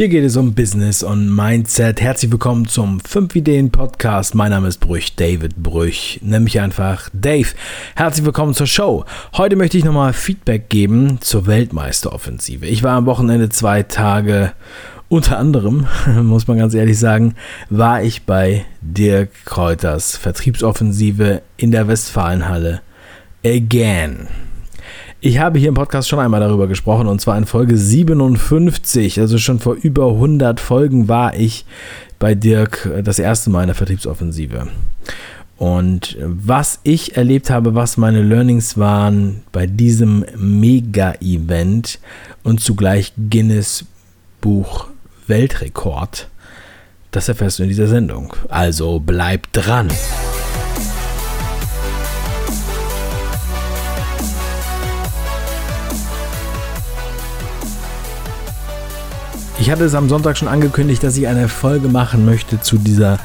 Hier geht es um Business und Mindset. Herzlich willkommen zum 5 Ideen Podcast. Mein Name ist Brüch, David Brüch. Nenn mich einfach Dave. Herzlich willkommen zur Show. Heute möchte ich nochmal Feedback geben zur Weltmeisteroffensive. Ich war am Wochenende zwei Tage unter anderem, muss man ganz ehrlich sagen, war ich bei Dirk Kräuters Vertriebsoffensive in der Westfalenhalle. Again. Ich habe hier im Podcast schon einmal darüber gesprochen und zwar in Folge 57, also schon vor über 100 Folgen war ich bei Dirk äh, das erste Mal in der Vertriebsoffensive. Und was ich erlebt habe, was meine Learnings waren bei diesem Mega-Event und zugleich Guinness Buch Weltrekord, das erfährst du in dieser Sendung. Also bleib dran. Ich hatte es am Sonntag schon angekündigt, dass ich eine Folge machen möchte zu dieser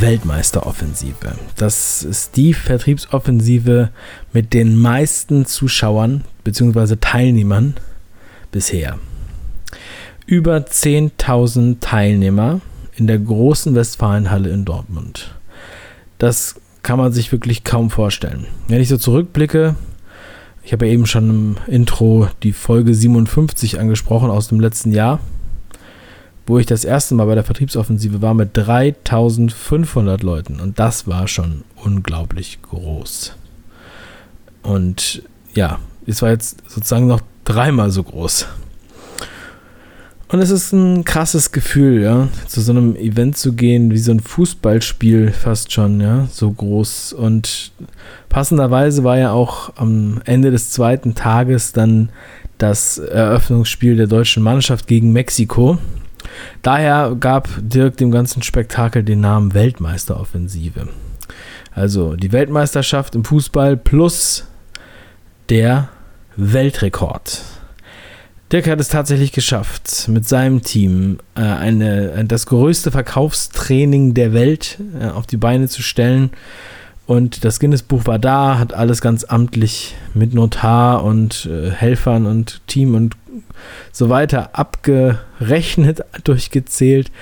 Weltmeisteroffensive. Das ist die Vertriebsoffensive mit den meisten Zuschauern bzw. Teilnehmern bisher. Über 10.000 Teilnehmer in der großen Westfalenhalle in Dortmund. Das kann man sich wirklich kaum vorstellen. Wenn ich so zurückblicke, ich habe ja eben schon im Intro die Folge 57 angesprochen aus dem letzten Jahr wo ich das erste Mal bei der Vertriebsoffensive war mit 3500 Leuten. Und das war schon unglaublich groß. Und ja, es war jetzt sozusagen noch dreimal so groß. Und es ist ein krasses Gefühl, ja, zu so einem Event zu gehen, wie so ein Fußballspiel fast schon, ja, so groß. Und passenderweise war ja auch am Ende des zweiten Tages dann das Eröffnungsspiel der deutschen Mannschaft gegen Mexiko. Daher gab Dirk dem ganzen Spektakel den Namen Weltmeisteroffensive. Also die Weltmeisterschaft im Fußball plus der Weltrekord. Dirk hat es tatsächlich geschafft, mit seinem Team äh, eine, das größte Verkaufstraining der Welt äh, auf die Beine zu stellen und das Guinness-Buch war da, hat alles ganz amtlich mit Notar und äh, Helfern und Team und so weiter abgerechnet, durchgezählt.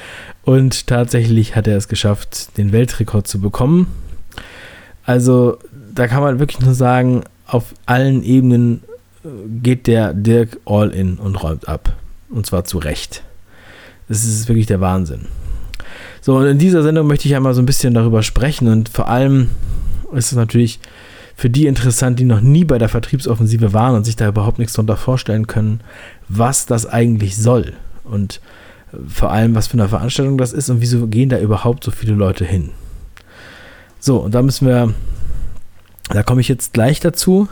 Und tatsächlich hat er es geschafft, den Weltrekord zu bekommen. Also da kann man wirklich nur sagen, auf allen Ebenen äh, geht der Dirk all in und räumt ab. Und zwar zu Recht. Das ist wirklich der Wahnsinn. So, und in dieser Sendung möchte ich einmal so ein bisschen darüber sprechen und vor allem ist es natürlich für die interessant, die noch nie bei der Vertriebsoffensive waren und sich da überhaupt nichts darunter vorstellen können, was das eigentlich soll und äh, vor allem, was für eine Veranstaltung das ist und wieso gehen da überhaupt so viele Leute hin. So, und da müssen wir, da komme ich jetzt gleich dazu,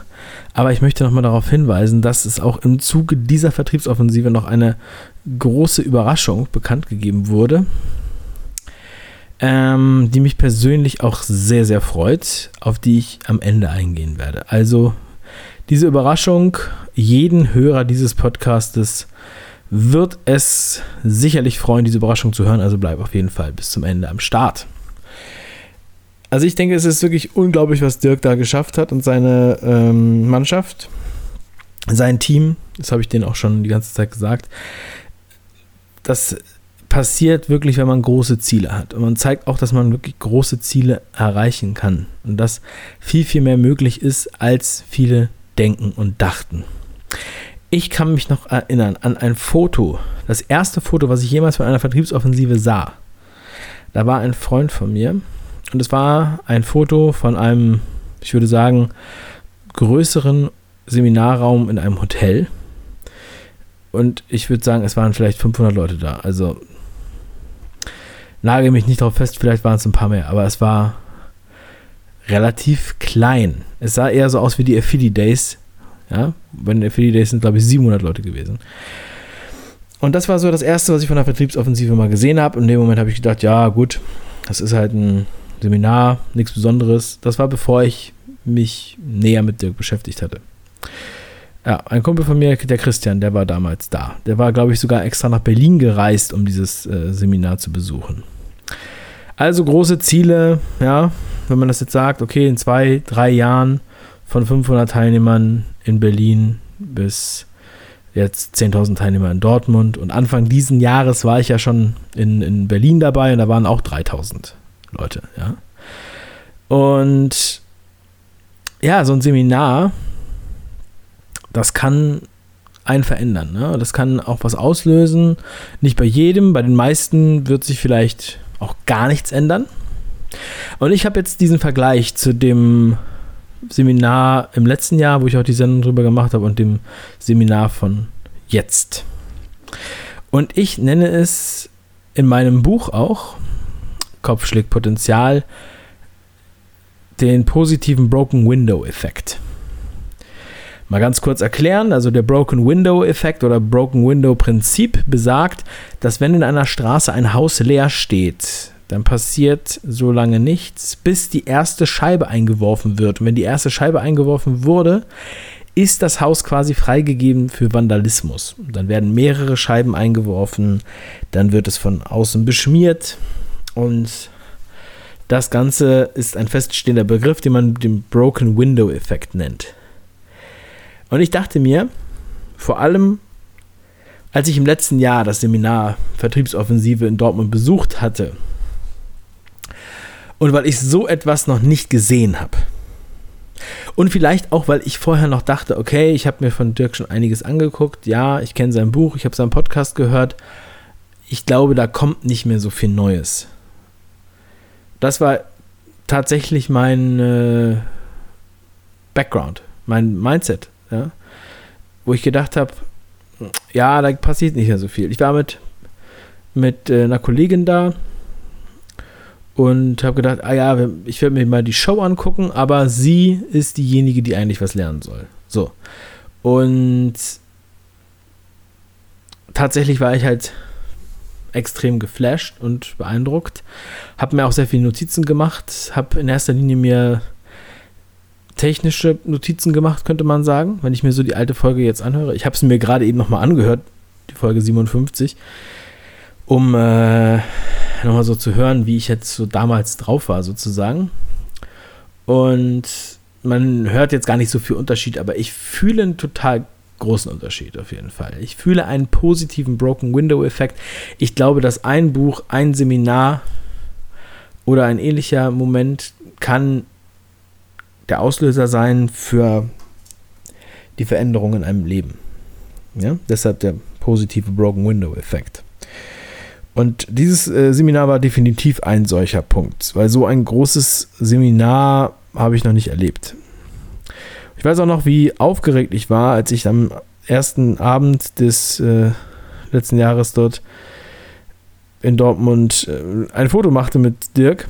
aber ich möchte nochmal darauf hinweisen, dass es auch im Zuge dieser Vertriebsoffensive noch eine große Überraschung bekannt gegeben wurde ähm, die mich persönlich auch sehr, sehr freut, auf die ich am Ende eingehen werde. Also diese Überraschung, jeden Hörer dieses Podcastes wird es sicherlich freuen, diese Überraschung zu hören. Also bleib auf jeden Fall bis zum Ende am Start. Also ich denke, es ist wirklich unglaublich, was Dirk da geschafft hat und seine ähm, Mannschaft, sein Team. Das habe ich denen auch schon die ganze Zeit gesagt. Das passiert wirklich, wenn man große Ziele hat. Und man zeigt auch, dass man wirklich große Ziele erreichen kann. Und dass viel, viel mehr möglich ist, als viele denken und dachten. Ich kann mich noch erinnern an ein Foto, das erste Foto, was ich jemals von einer Vertriebsoffensive sah. Da war ein Freund von mir und es war ein Foto von einem, ich würde sagen, größeren Seminarraum in einem Hotel. Und ich würde sagen, es waren vielleicht 500 Leute da. Also nagel mich nicht darauf fest, vielleicht waren es ein paar mehr, aber es war relativ klein. Es sah eher so aus wie die Affili Days. Ja, bei den Affili Days sind, glaube ich, 700 Leute gewesen. Und das war so das Erste, was ich von der Vertriebsoffensive mal gesehen habe. In dem Moment habe ich gedacht, ja, gut, das ist halt ein Seminar, nichts Besonderes. Das war bevor ich mich näher mit Dirk beschäftigt hatte. Ja, ein Kumpel von mir, der Christian, der war damals da. Der war, glaube ich, sogar extra nach Berlin gereist, um dieses äh, Seminar zu besuchen. Also große Ziele, ja, wenn man das jetzt sagt, okay, in zwei, drei Jahren von 500 Teilnehmern in Berlin bis jetzt 10.000 Teilnehmer in Dortmund und Anfang diesen Jahres war ich ja schon in, in Berlin dabei und da waren auch 3.000 Leute, ja. Und ja, so ein Seminar, das kann einen verändern. Ne? Das kann auch was auslösen. Nicht bei jedem, bei den meisten wird sich vielleicht auch gar nichts ändern. Und ich habe jetzt diesen Vergleich zu dem Seminar im letzten Jahr, wo ich auch die Sendung drüber gemacht habe, und dem Seminar von jetzt. Und ich nenne es in meinem Buch auch, Kopfschlägpotenzial, den positiven Broken Window Effekt. Mal ganz kurz erklären, also der Broken Window Effekt oder Broken Window Prinzip besagt, dass wenn in einer Straße ein Haus leer steht, dann passiert so lange nichts, bis die erste Scheibe eingeworfen wird. Und wenn die erste Scheibe eingeworfen wurde, ist das Haus quasi freigegeben für Vandalismus. Dann werden mehrere Scheiben eingeworfen, dann wird es von außen beschmiert und das Ganze ist ein feststehender Begriff, den man den Broken Window Effekt nennt. Und ich dachte mir, vor allem als ich im letzten Jahr das Seminar Vertriebsoffensive in Dortmund besucht hatte, und weil ich so etwas noch nicht gesehen habe. Und vielleicht auch, weil ich vorher noch dachte, okay, ich habe mir von Dirk schon einiges angeguckt. Ja, ich kenne sein Buch, ich habe seinen Podcast gehört. Ich glaube, da kommt nicht mehr so viel Neues. Das war tatsächlich mein äh, Background, mein Mindset, ja? wo ich gedacht habe, ja, da passiert nicht mehr so viel. Ich war mit, mit äh, einer Kollegin da, und habe gedacht, ah ja, ich werde mir mal die Show angucken, aber sie ist diejenige, die eigentlich was lernen soll. So. Und tatsächlich war ich halt extrem geflasht und beeindruckt. Habe mir auch sehr viele Notizen gemacht, habe in erster Linie mir technische Notizen gemacht, könnte man sagen, wenn ich mir so die alte Folge jetzt anhöre. Ich habe es mir gerade eben nochmal angehört, die Folge 57, um äh, nochmal so zu hören, wie ich jetzt so damals drauf war, sozusagen. Und man hört jetzt gar nicht so viel Unterschied, aber ich fühle einen total großen Unterschied auf jeden Fall. Ich fühle einen positiven Broken Window Effekt. Ich glaube, dass ein Buch, ein Seminar oder ein ähnlicher Moment kann der Auslöser sein für die Veränderung in einem Leben. Ja? Deshalb der positive Broken Window Effekt. Und dieses äh, Seminar war definitiv ein solcher Punkt, weil so ein großes Seminar habe ich noch nicht erlebt. Ich weiß auch noch, wie aufgeregt ich war, als ich am ersten Abend des äh, letzten Jahres dort in Dortmund äh, ein Foto machte mit Dirk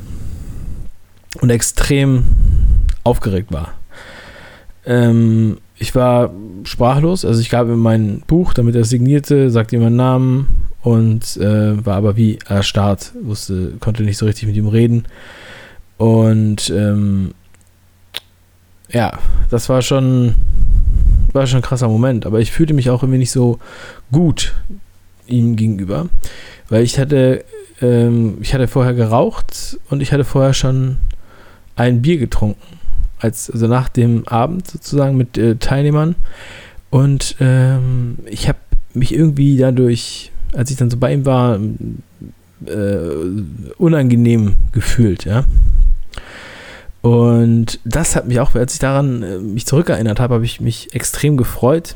und extrem aufgeregt war. Ähm, ich war sprachlos, also ich gab ihm mein Buch, damit er signierte, sagte ihm meinen Namen und äh, war aber wie erstarrt, wusste, konnte nicht so richtig mit ihm reden. Und ähm, ja, das war schon, war schon ein krasser Moment. Aber ich fühlte mich auch irgendwie nicht so gut ihm gegenüber, weil ich hatte, ähm, ich hatte vorher geraucht und ich hatte vorher schon ein Bier getrunken, als, also nach dem Abend sozusagen mit äh, Teilnehmern. Und ähm, ich habe mich irgendwie dadurch als ich dann so bei ihm war, äh, unangenehm gefühlt, ja. Und das hat mich auch, als ich daran äh, mich zurückerinnert habe, habe ich mich extrem gefreut,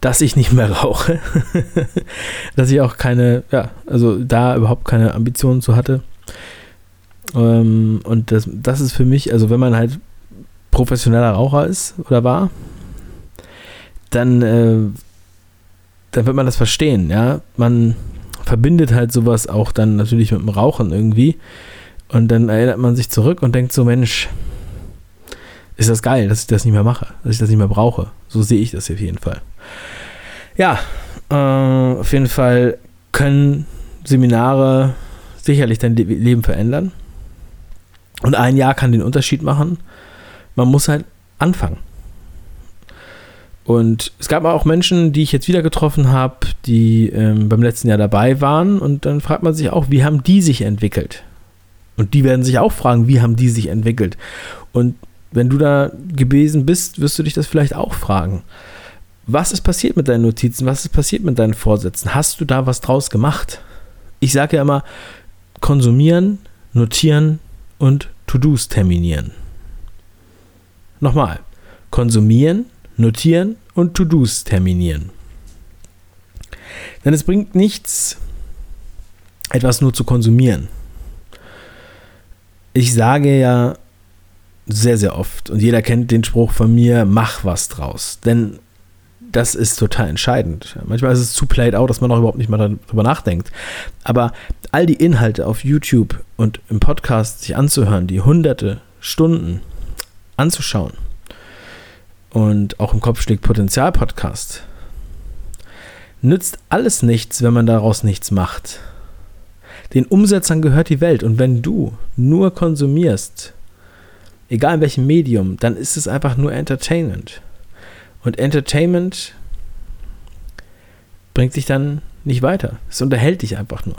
dass ich nicht mehr rauche. dass ich auch keine, ja, also da überhaupt keine Ambitionen zu hatte. Ähm, und das, das ist für mich, also wenn man halt professioneller Raucher ist oder war, dann äh, dann wird man das verstehen, ja. Man verbindet halt sowas auch dann natürlich mit dem Rauchen irgendwie. Und dann erinnert man sich zurück und denkt so, Mensch, ist das geil, dass ich das nicht mehr mache, dass ich das nicht mehr brauche. So sehe ich das auf jeden Fall. Ja, äh, auf jeden Fall können Seminare sicherlich dein Leben verändern. Und ein Jahr kann den Unterschied machen. Man muss halt anfangen. Und es gab auch Menschen, die ich jetzt wieder getroffen habe, die ähm, beim letzten Jahr dabei waren. Und dann fragt man sich auch, wie haben die sich entwickelt? Und die werden sich auch fragen, wie haben die sich entwickelt? Und wenn du da gewesen bist, wirst du dich das vielleicht auch fragen. was ist passiert mit deinen Notizen? Was ist passiert mit deinen Vorsätzen? Hast du da was draus gemacht? Ich sage ja immer, konsumieren, notieren und To-Dos terminieren. Nochmal, konsumieren, notieren und To-Dos terminieren. Denn es bringt nichts, etwas nur zu konsumieren. Ich sage ja sehr, sehr oft, und jeder kennt den Spruch von mir, mach was draus. Denn das ist total entscheidend. Manchmal ist es zu played out, dass man auch überhaupt nicht mal darüber nachdenkt. Aber all die Inhalte auf YouTube und im Podcast sich anzuhören, die hunderte Stunden anzuschauen und auch im Kopf schlägt Potenzial Podcast, nützt alles nichts, wenn man daraus nichts macht. Den Umsetzern gehört die Welt und wenn du nur konsumierst, egal in welchem Medium, dann ist es einfach nur Entertainment. Und Entertainment bringt dich dann nicht weiter. Es unterhält dich einfach nur.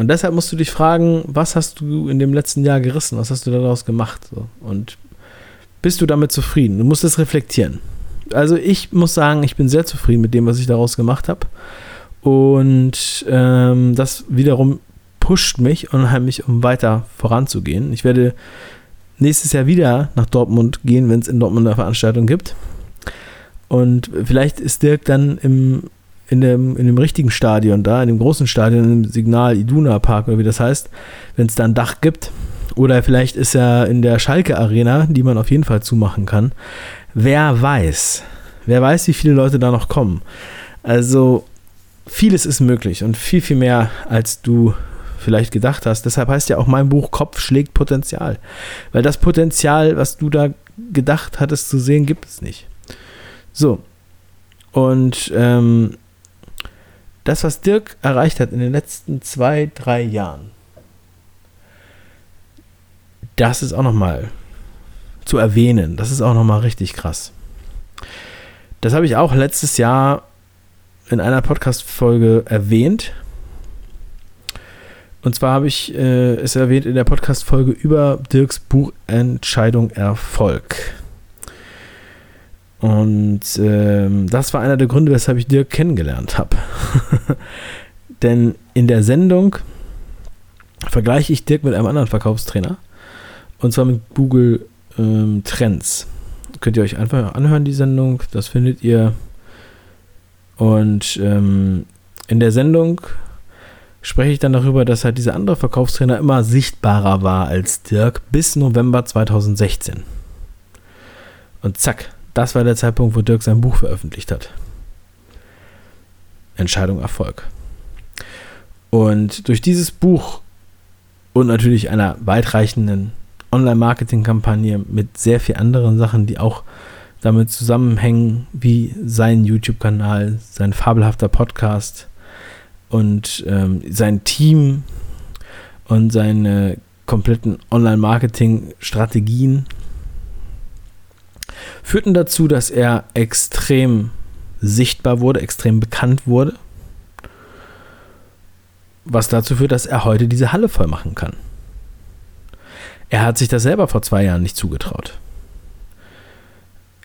Und deshalb musst du dich fragen, was hast du in dem letzten Jahr gerissen? Was hast du daraus gemacht? Und bist du damit zufrieden? Du musst es reflektieren. Also ich muss sagen, ich bin sehr zufrieden mit dem, was ich daraus gemacht habe. Und ähm, das wiederum pusht mich unheimlich, um weiter voranzugehen. Ich werde nächstes Jahr wieder nach Dortmund gehen, wenn es in Dortmund eine Veranstaltung gibt. Und vielleicht ist Dirk dann im, in, dem, in dem richtigen Stadion da, in dem großen Stadion, im Signal Iduna Park oder wie das heißt, wenn es da ein Dach gibt. Oder vielleicht ist er in der Schalke Arena, die man auf jeden Fall zumachen kann. Wer weiß. Wer weiß, wie viele Leute da noch kommen. Also vieles ist möglich und viel, viel mehr, als du vielleicht gedacht hast. Deshalb heißt ja auch mein Buch Kopf schlägt Potenzial. Weil das Potenzial, was du da gedacht hattest zu sehen, gibt es nicht. So. Und ähm, das, was Dirk erreicht hat in den letzten zwei, drei Jahren, das ist auch nochmal zu erwähnen. Das ist auch nochmal richtig krass. Das habe ich auch letztes Jahr in einer Podcast-Folge erwähnt. Und zwar habe ich äh, es erwähnt in der Podcast-Folge über Dirks Buch Entscheidung Erfolg. Und ähm, das war einer der Gründe, weshalb ich Dirk kennengelernt habe. Denn in der Sendung vergleiche ich Dirk mit einem anderen Verkaufstrainer. Und zwar mit Google ähm, Trends. Könnt ihr euch einfach anhören, die Sendung. Das findet ihr. Und ähm, in der Sendung spreche ich dann darüber, dass halt dieser andere Verkaufstrainer immer sichtbarer war als Dirk bis November 2016. Und zack, das war der Zeitpunkt, wo Dirk sein Buch veröffentlicht hat. Entscheidung Erfolg. Und durch dieses Buch und natürlich einer weitreichenden Online-Marketing-Kampagne mit sehr vielen anderen Sachen, die auch damit zusammenhängen, wie sein YouTube-Kanal, sein fabelhafter Podcast und ähm, sein Team und seine kompletten Online-Marketing-Strategien führten dazu, dass er extrem sichtbar wurde, extrem bekannt wurde, was dazu führt, dass er heute diese Halle voll machen kann. Er hat sich das selber vor zwei Jahren nicht zugetraut.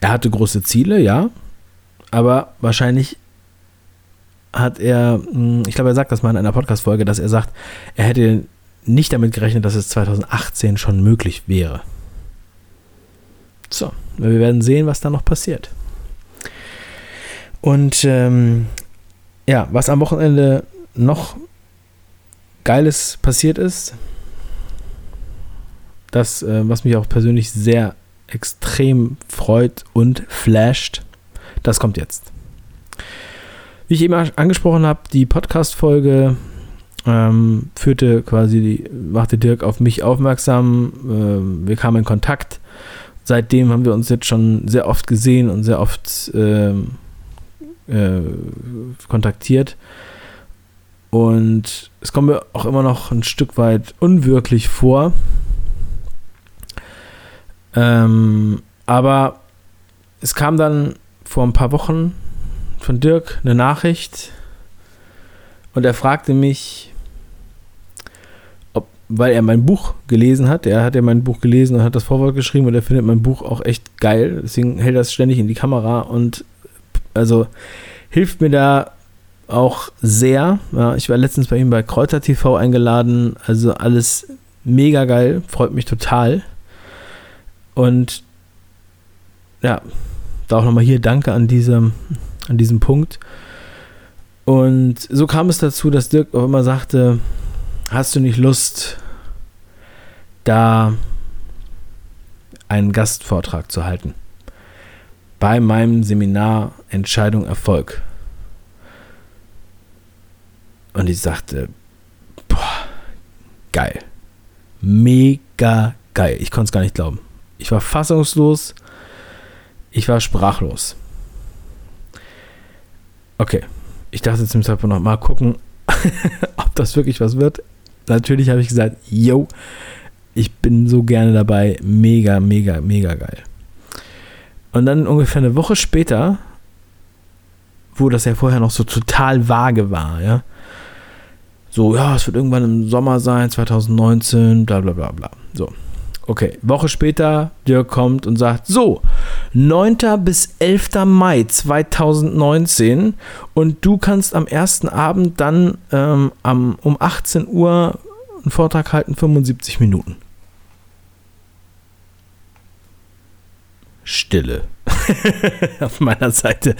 Er hatte große Ziele, ja, aber wahrscheinlich hat er, hm, ich glaube, er sagt das mal in einer Podcast-Folge, dass er sagt, er hätte nicht damit gerechnet, dass es 2018 schon möglich wäre. So, wir werden sehen, was da noch passiert. Und ähm, ja, was am Wochenende noch Geiles passiert ist, das, äh, was mich auch persönlich sehr extrem freut und flasht, das kommt jetzt. Wie ich eben angesprochen habe, die Podcast-Folge ähm, führte quasi, machte Dirk auf mich aufmerksam. Ähm, wir kamen in Kontakt. Seitdem haben wir uns jetzt schon sehr oft gesehen und sehr oft ähm, äh, kontaktiert. Und es kommt mir auch immer noch ein Stück weit unwirklich vor, ähm, aber es kam dann vor ein paar Wochen von Dirk eine Nachricht und er fragte mich, weil er mein Buch gelesen hat. Er hat ja mein Buch gelesen und hat das Vorwort geschrieben und er findet mein Buch auch echt geil. Deswegen hält er es ständig in die Kamera und also hilft mir da auch sehr. Ja, ich war letztens bei ihm bei Kräuter TV eingeladen. Also alles mega geil, freut mich total. Und ja, da auch nochmal hier Danke an diesem, an diesem Punkt. Und so kam es dazu, dass Dirk auch immer sagte, hast du nicht Lust, da einen Gastvortrag zu halten? Bei meinem Seminar Entscheidung Erfolg. Und ich sagte, boah, geil. Mega geil. Ich konnte es gar nicht glauben. Ich war fassungslos. Ich war sprachlos. Okay. Ich dachte zum Zeitpunkt noch mal gucken, ob das wirklich was wird. Natürlich habe ich gesagt, yo, ich bin so gerne dabei. Mega, mega, mega geil. Und dann ungefähr eine Woche später, wo das ja vorher noch so total vage war, ja, so, ja, es wird irgendwann im Sommer sein, 2019, bla bla bla bla. So. Okay, Woche später, Dirk kommt und sagt, so, 9. bis 11. Mai 2019 und du kannst am ersten Abend dann ähm, am, um 18 Uhr einen Vortrag halten, 75 Minuten. Stille auf meiner Seite.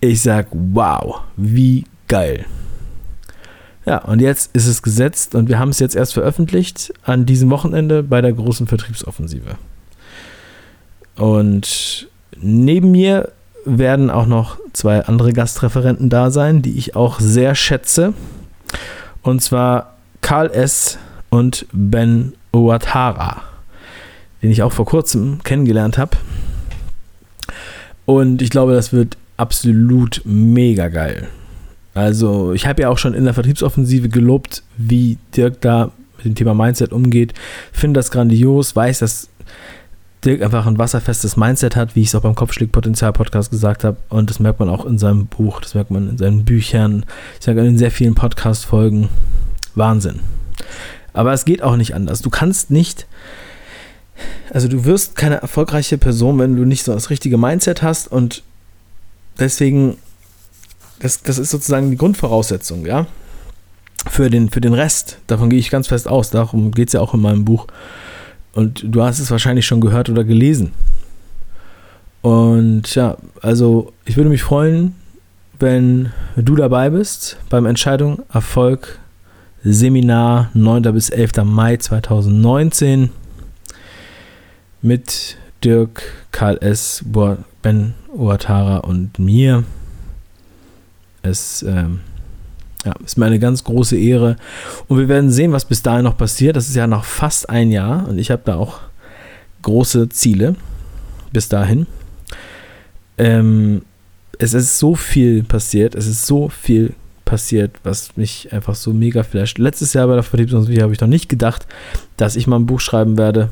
Ich sag, wow, wie geil. Ja, und jetzt ist es gesetzt und wir haben es jetzt erst veröffentlicht an diesem Wochenende bei der großen Vertriebsoffensive. Und neben mir werden auch noch zwei andere Gastreferenten da sein, die ich auch sehr schätze. Und zwar Karl S. und Ben Ouattara, den ich auch vor kurzem kennengelernt habe. Und ich glaube, das wird absolut mega geil. Also ich habe ja auch schon in der Vertriebsoffensive gelobt, wie Dirk da mit dem Thema Mindset umgeht. Finde das grandios, weiß, dass Dirk einfach ein wasserfestes Mindset hat, wie ich es auch beim Kopfschläg-Potenzial-Podcast gesagt habe. Und das merkt man auch in seinem Buch, das merkt man in seinen Büchern, ich sage in sehr vielen Podcast-Folgen. Wahnsinn. Aber es geht auch nicht anders. Du kannst nicht, also du wirst keine erfolgreiche Person, wenn du nicht so das richtige Mindset hast und deswegen das, das ist sozusagen die Grundvoraussetzung, ja. Für den, für den Rest. Davon gehe ich ganz fest aus. Darum geht es ja auch in meinem Buch. Und du hast es wahrscheinlich schon gehört oder gelesen. Und ja, also ich würde mich freuen, wenn du dabei bist beim Entscheidung Erfolg Seminar 9. bis 11. Mai 2019 mit Dirk, Karl S., Ben Ouattara und mir. Es ähm, ja, ist mir eine ganz große Ehre. Und wir werden sehen, was bis dahin noch passiert. Das ist ja noch fast ein Jahr und ich habe da auch große Ziele bis dahin. Ähm, es ist so viel passiert. Es ist so viel passiert, was mich einfach so mega flasht. Letztes Jahr bei der Vertriebsmusik habe ich noch nicht gedacht, dass ich mal ein Buch schreiben werde.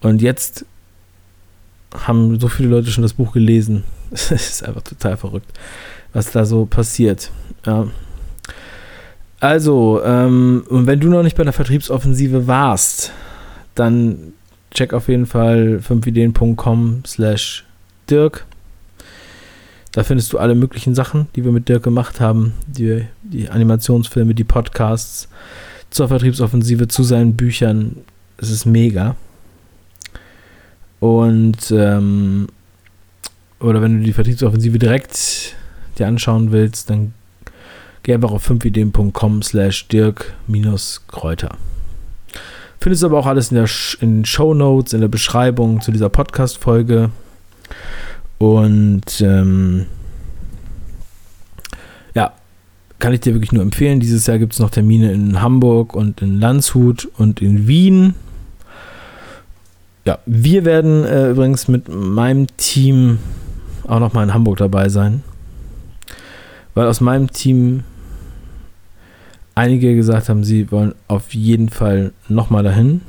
Und jetzt haben so viele Leute schon das Buch gelesen. Es ist einfach total verrückt was da so passiert. Ja. Also, ähm, wenn du noch nicht bei der Vertriebsoffensive warst, dann check auf jeden Fall 5ideen.com slash Dirk. Da findest du alle möglichen Sachen, die wir mit Dirk gemacht haben. Die, die Animationsfilme, die Podcasts zur Vertriebsoffensive, zu seinen Büchern. Es ist mega. Und, ähm, oder wenn du die Vertriebsoffensive direkt dir anschauen willst, dann geh einfach auf 5ideen.com slash dirk-kräuter. Findest du aber auch alles in, der in Show Notes, in der Beschreibung zu dieser Podcast-Folge. Und ähm, ja, kann ich dir wirklich nur empfehlen. Dieses Jahr gibt es noch Termine in Hamburg und in Landshut und in Wien. Ja, wir werden äh, übrigens mit meinem Team auch noch mal in Hamburg dabei sein weil aus meinem Team einige gesagt haben, sie wollen auf jeden Fall nochmal dahin.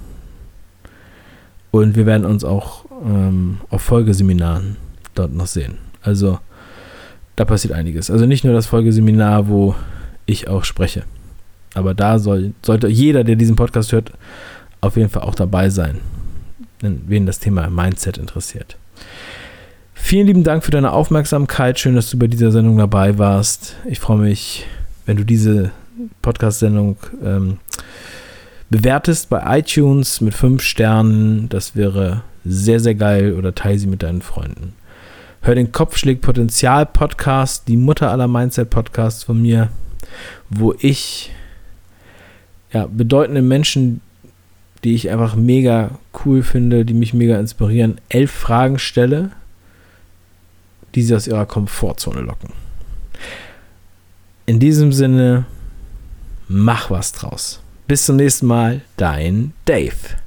Und wir werden uns auch ähm, auf Folgeseminaren dort noch sehen. Also da passiert einiges. Also nicht nur das Folgeseminar, wo ich auch spreche. Aber da soll, sollte jeder, der diesen Podcast hört, auf jeden Fall auch dabei sein, wen das Thema Mindset interessiert. Vielen lieben Dank für deine Aufmerksamkeit. Schön, dass du bei dieser Sendung dabei warst. Ich freue mich, wenn du diese Podcast-Sendung ähm, bewertest bei iTunes mit fünf Sternen. Das wäre sehr, sehr geil. Oder teile sie mit deinen Freunden. Hör den Kopfschläg Potenzial Podcast, die Mutter aller Mindset Podcasts von mir, wo ich ja, bedeutende Menschen, die ich einfach mega cool finde, die mich mega inspirieren, elf Fragen stelle, die sie aus ihrer Komfortzone locken. In diesem Sinne, mach was draus. Bis zum nächsten Mal, dein Dave.